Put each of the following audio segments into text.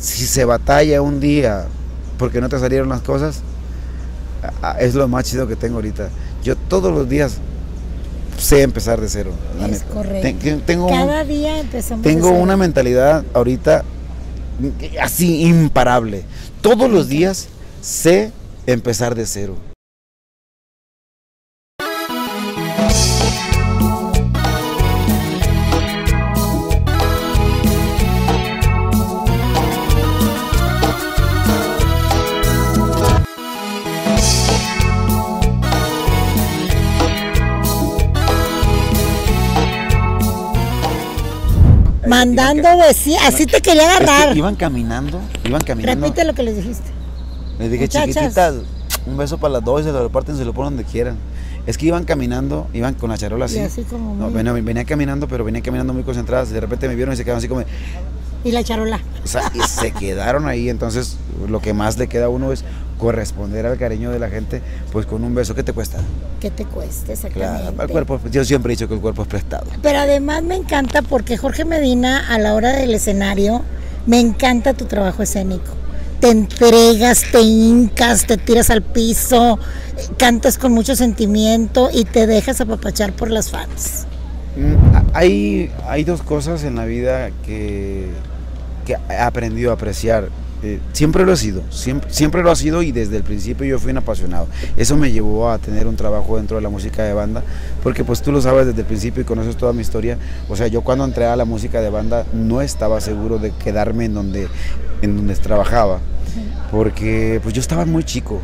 si se batalla un día porque no te salieron las cosas, es lo más chido que tengo ahorita. Yo todos los días sé empezar de cero. es correcto. tengo, Cada día empezamos Tengo una mentalidad ahorita así imparable. Todos los días sé empezar de cero. Mandando decir, así te quería agarrar. iban caminando, iban caminando. Repite lo que les dijiste. Les dije, chiquititas, un beso para las dos y se lo reparten, se lo ponen donde quieran. Es que iban caminando, iban con la charola así. así como no, venía, caminando, pero venía caminando muy concentradas. De repente me vieron y se quedaron así como. Y la charola. O sea, y se quedaron ahí. Entonces, lo que más le queda a uno es corresponder al cariño de la gente, pues con un beso, ¿qué te cuesta? ¿Qué te cuesta, exactamente? Claro, el cuerpo, yo siempre he dicho que el cuerpo es prestado. Pero además me encanta porque Jorge Medina, a la hora del escenario, me encanta tu trabajo escénico. Te entregas, te hincas, te tiras al piso, cantas con mucho sentimiento y te dejas apapachar por las fans. Mm, hay, hay dos cosas en la vida que, que he aprendido a apreciar eh, siempre lo ha sido, siempre, siempre lo ha sido y desde el principio yo fui un apasionado. Eso me llevó a tener un trabajo dentro de la música de banda, porque pues tú lo sabes desde el principio y conoces toda mi historia. O sea, yo cuando entré a la música de banda no estaba seguro de quedarme en donde, en donde trabajaba, porque pues yo estaba muy chico.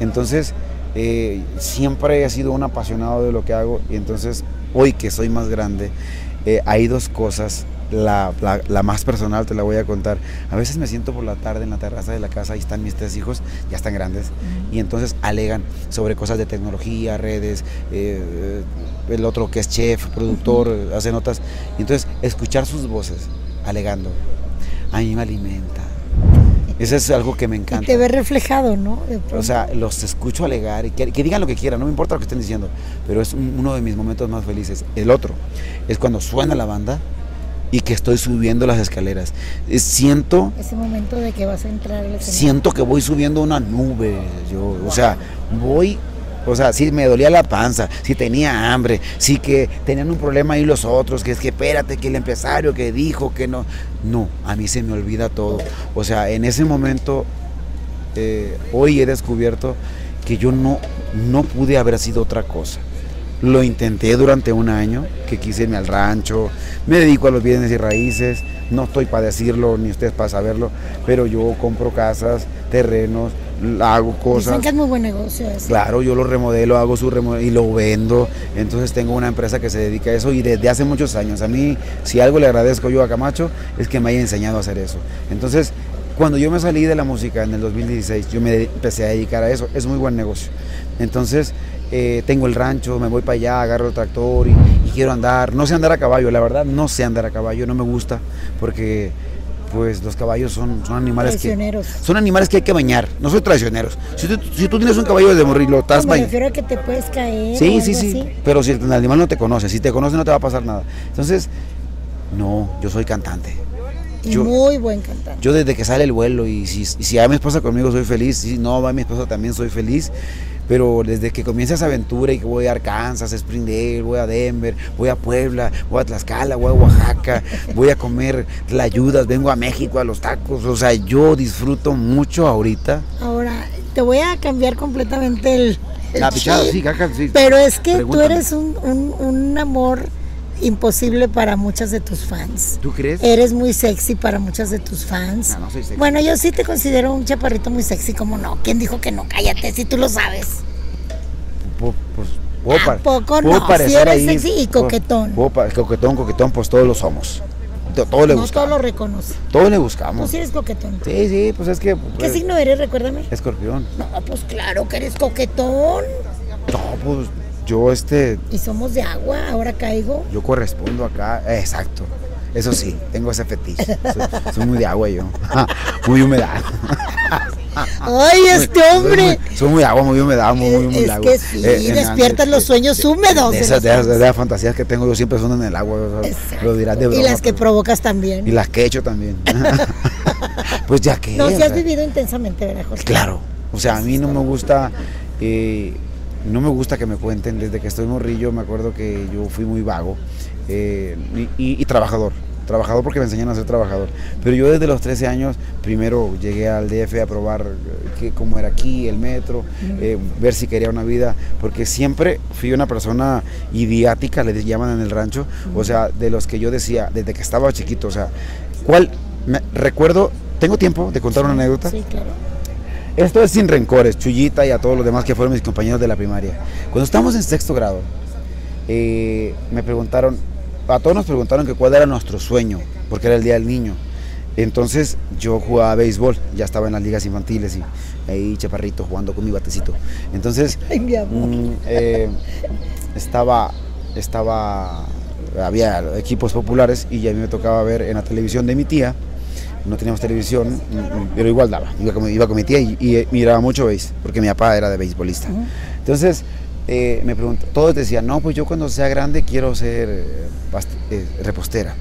Entonces, eh, siempre he sido un apasionado de lo que hago y entonces hoy que soy más grande, eh, hay dos cosas la, más personal te la voy a contar. A veces me siento por la tarde en la terraza de la casa, ahí están mis tres hijos, ya están grandes, y entonces alegan sobre cosas de tecnología, redes, eh, el otro que es chef, productor, hace notas, y entonces escuchar sus voces alegando, a mí me alimenta. Eso es algo que me encanta. Y te ve reflejado, ¿no? O sea, los escucho alegar y que, digan lo que quieran, no me importa lo que estén diciendo, pero es uno de mis momentos más felices. El otro es cuando suena la banda y que estoy subiendo las escaleras. Eh, siento... Ese momento de que vas a entrar. Siento que voy subiendo una nube. Yo, o sea, voy... O sea, si me dolía la panza, si tenía hambre, si que tenían un problema ahí los otros, que es que espérate, que el empresario que dijo que no. No, a mí se me olvida todo. O sea, en ese momento, eh, hoy he descubierto que yo no, no pude haber sido otra cosa. Lo intenté durante un año, que quise irme al rancho, me dedico a los bienes y raíces, no estoy para decirlo ni ustedes para saberlo, pero yo compro casas, terrenos, hago cosas. Dicen que es muy buen negocio eso. Claro, yo lo remodelo, hago su remodelo y lo vendo. Entonces tengo una empresa que se dedica a eso y desde hace muchos años. A mí, si algo le agradezco yo a Camacho, es que me haya enseñado a hacer eso. Entonces, cuando yo me salí de la música en el 2016, yo me empecé a dedicar a eso. Es muy buen negocio. Entonces, eh, tengo el rancho, me voy para allá, agarro el tractor y, quiero andar. No sé andar a caballo, la verdad no sé andar a caballo, no me gusta porque pues los caballos son, son animales que son animales que hay que bañar, no soy traicioneros. Si tú, tienes un caballo de morir, lo estás Me refiero a que te puedes caer. Sí, sí, sí. Pero si el animal no te conoce, si te conoce no te va a pasar nada. Entonces, no, yo soy cantante. muy buen cantante. Yo desde que sale el vuelo y si, si a mi esposa conmigo soy feliz, si no va mi esposa también soy feliz pero desde que comienza esa aventura y que voy a Arkansas, Springdale, voy a Denver, voy a Puebla, voy a Tlaxcala, voy a Oaxaca, voy a comer ayudas, vengo a México a los tacos, o sea, yo disfruto mucho ahorita. Ahora, te voy a cambiar completamente el... La pichada, sí, sí, Pero es que tú eres un, un, un amor imposible para muchas de tus fans. ¿Tú crees? Eres muy sexy para muchas de tus fans. No, no soy sexy. Bueno, yo sí te considero un chaparrito muy sexy, como no? ¿Quién dijo que no? Cállate, si tú lo sabes. Pues, puedo, poco no? Si eres sexy y coquetón. coquetón, coquetón, pues todos lo somos. Todo le no todo lo reconoce. Todo le buscamos. Tú sí eres coquetón. Sí, sí, pues es que. ¿Qué pues, signo eres? Recuérdame. Escorpión. No, pues claro que eres coquetón. No, pues yo este... Y somos de agua, ahora caigo. Yo correspondo acá, exacto. Eso sí, tengo ese fetiche. Soy, muy de agua yo. muy humedad. Ay, este hombre. Soy muy, agua, muy humedad, muy, muy, es que sí, eh, despiertas los sueños húmedos. De, esas, de, las fantasías que tengo yo siempre son en el agua. Lo dirás de y las que provocas también. Y las que he hecho también. pues ya que... No, si has vivido intensamente, ¿verdad? Claro, o sea, a mí no me gusta, eh, no me gusta que me cuenten, desde que estoy morrillo me acuerdo que yo fui muy vago eh, y, y- y trabajador, trabajador porque me enseñaron a ser trabajador, pero yo desde los 13 años primero llegué al DF a probar eh, que, cómo era aquí, el metro, eh, ver si quería una vida, porque siempre fui una persona idiática, le llaman en el rancho, o sea, de los que yo decía desde que estaba chiquito, o sea, ¿cuál? Me, recuerdo, ¿tengo tiempo de contar una anécdota? Sí, claro. Esto es sin rencores, Chuyita y a todos los demás que fueron mis compañeros de la primaria. Cuando estábamos en sexto grado, eh, me preguntaron, a todos nos preguntaron que cuál era nuestro sueño, porque era el Día del Niño. Entonces yo jugaba béisbol, ya estaba en las ligas infantiles y ahí chaparrito jugando con mi batecito. Entonces Ay, mi amor. mm, eh, estaba, estaba, había equipos populares y a mí me tocaba ver en la televisión de mi tía, no teníamos televisión, pero igual daba, iba con, iba con mi tía y, y, eh, miraba mucho béis, porque mi papá era de beisbolista. Entonces eh, me preguntó, todos decían, no, pues yo cuando sea grande quiero ser eh, eh, repostera.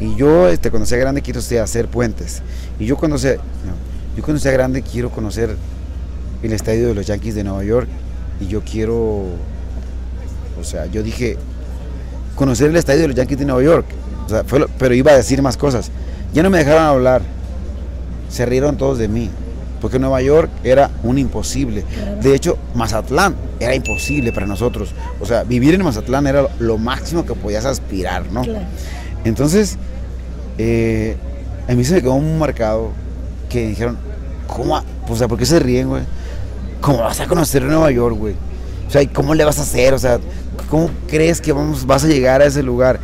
Y yo este, cuando sea grande quiero ser, hacer puentes. Y yo cuando sea, no, yo cuando sea grande quiero conocer el estadio de los Yankees de Nueva York y yo quiero, o sea, yo dije, conocer el estadio de los Yankees de Nueva York. O sea, fue lo- pero iba a decir más cosas. Ya no me dejaron hablar. Se rieron todos de mí. Porque Nueva York era un imposible. De hecho, Mazatlán era imposible para nosotros. O sea, vivir en Mazatlán era lo- máximo que podías aspirar, ¿no? Claro. Entonces, eh, a mí se me quedó un marcado que dijeron, ¿cómo? O sea, ¿por qué se ríen, güey? ¿Cómo vas a conocer Nueva York, güey? O sea, ¿y ¿cómo le vas a hacer? O sea, ¿cómo crees que vamos, vas a llegar a ese lugar?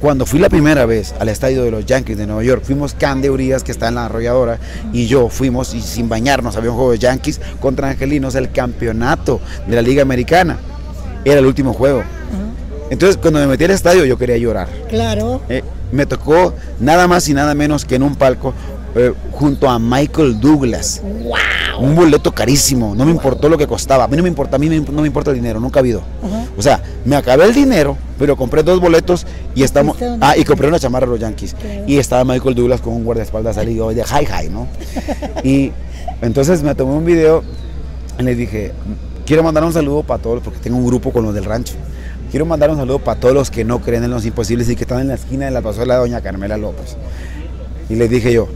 Cuando fui la primera vez al estadio de los Yankees de Nueva York, fuimos Can de Urias, que está en la arrolladora, y yo fuimos y sin bañarnos, había un juego de Yankees contra Angelinos, el campeonato de la Liga Americana. Era el último juego. Entonces, cuando me metí al estadio, yo quería llorar. Claro. Eh, me tocó nada más y nada menos que en un palco eh, junto a Michael Douglas. ¡Wow! Un boleto carísimo, no me importó lo que costaba. A mí no me importa, a mí me- no me importa el dinero, nunca ha habido. O sea, me acabé el dinero, pero compré dos boletos y estamos. Ah, y compré una chamarra de los Yankees. Y estaba Michael Douglas con un guardaespaldas ahí, yo de hi hi, ¿no? y entonces me tomé un video y les dije, quiero mandar un saludo para todos, porque tengo un grupo con los del rancho. Quiero mandar un saludo para todos los que no creen en los imposibles y que están en la esquina de la pasola de Doña Carmela López. Y les dije yo,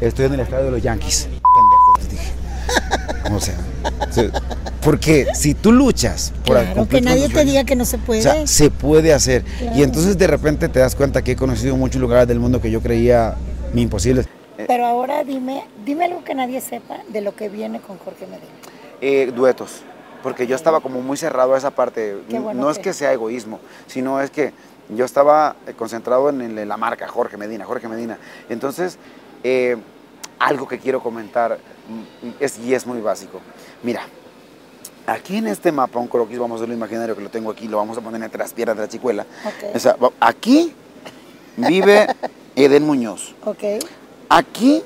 estoy en el estadio de los Yankees. Pendejos, dije. O sea, se- porque si tú luchas por Claro, que nadie te diga que no se puede. o sea, se puede hacer. Claro. Y entonces de repente te das cuenta que he conocido muchos lugares del mundo que yo creía imposibles. Pero ahora dime, dime algo que nadie sepa de lo que viene con Jorge Medina. Eh, duetos, porque yo estaba como muy cerrado a esa parte. Qué bueno no es que- sea egoísmo, sino es que yo estaba eh, concentrado en la marca Jorge Medina, Jorge Medina. Entonces, eh, algo que quiero comentar mm, es, y es muy básico. Mira, aquí en este mapa, un croquis, vamos a hacerlo imaginario que lo tengo aquí, lo vamos a poner entre las piernas de la chicuela. O sea, aquí vive Eden Muñoz. Ok. Aquí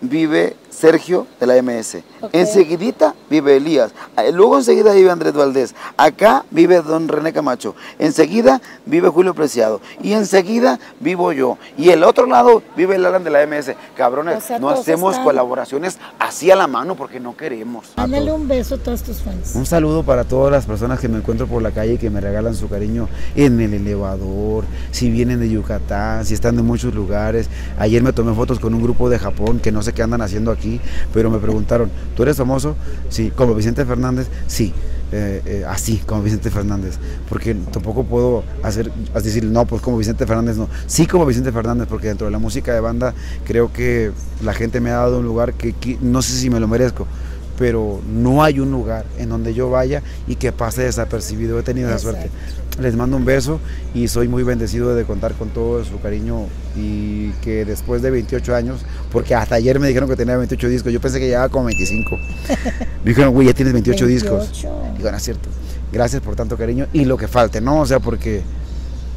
vive Sergio de la MS. Ok. Enseguidita vive Elías. Ah, Luego enseguida vive Andrés Valdés. Acá vive don René Camacho. Enseguida vive Julio Preciado. Y enseguida vivo yo. Y el otro lado vive el Alan de la MS. Cabrones, O sea, no hacemos están- colaboraciones así a la mano porque no queremos. Mándale un beso a todos tus fans. Un saludo para todas las personas que me encuentro por la calle y que me regalan su cariño en el elevador, si vienen de Yucatán, si están de muchos lugares. Ayer me tomé fotos con un grupo de Japón que no sé qué andan haciendo aquí, pero me preguntaron, ¿tú eres famoso? Sí, como Vicente Fernández, sí. eh, eh, así, como Vicente Fernández, porque tampoco puedo hacer, decir, no, pues como Vicente Fernández, no, sí como Vicente Fernández, porque dentro de la música de banda creo que la gente me ha dado un lugar que no sé si me lo merezco, pero no hay un lugar en donde yo vaya y que pase desapercibido. He tenido esa suerte. Les mando un beso y soy muy bendecido de contar con todo su cariño y que después de 28 años, porque hasta ayer me dijeron que tenía 28 discos, yo pensé que llevaba como 25. Me dijeron, güey, ya tienes 28, discos. 28. Digo, no es cierto. Gracias por tanto cariño y lo que falte, ¿no? O sea, porque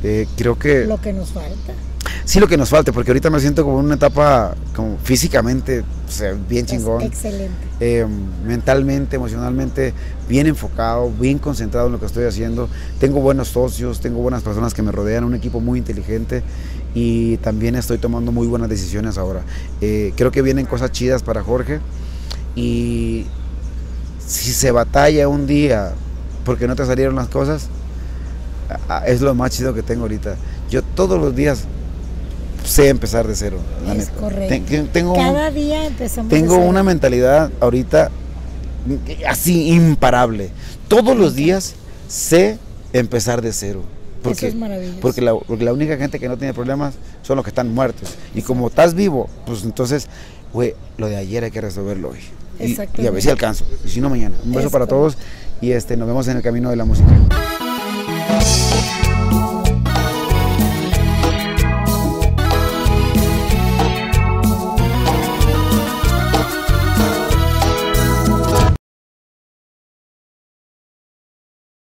eh, creo que... Lo que nos falta. Sí lo que nos falte, porque ahorita me siento como en una etapa como físicamente, o sea, bien chingón. Es excelente. Eh, mentalmente, emocionalmente, bien enfocado, bien concentrado en lo que estoy haciendo. Tengo buenos socios, tengo buenas personas que me rodean, un equipo muy inteligente y también estoy tomando muy buenas decisiones ahora. Eh, creo que vienen cosas chidas para Jorge y si se batalla un día porque no te salieron las cosas, es lo más chido que tengo ahorita. Yo todos los días sé empezar de cero. es correcto. tengo Cada día empezamos Tengo una mentalidad ahorita así imparable. Todos los días sé empezar de cero. Porque, Eso es maravilloso. Porque la, porque la única gente que no tiene problemas son los que están muertos. Y como estás vivo, pues entonces, güey, lo de ayer hay que resolverlo hoy. Y, y, a ver si alcanzo. Y si no, mañana. Un beso para todos y este, nos vemos en el camino de la música.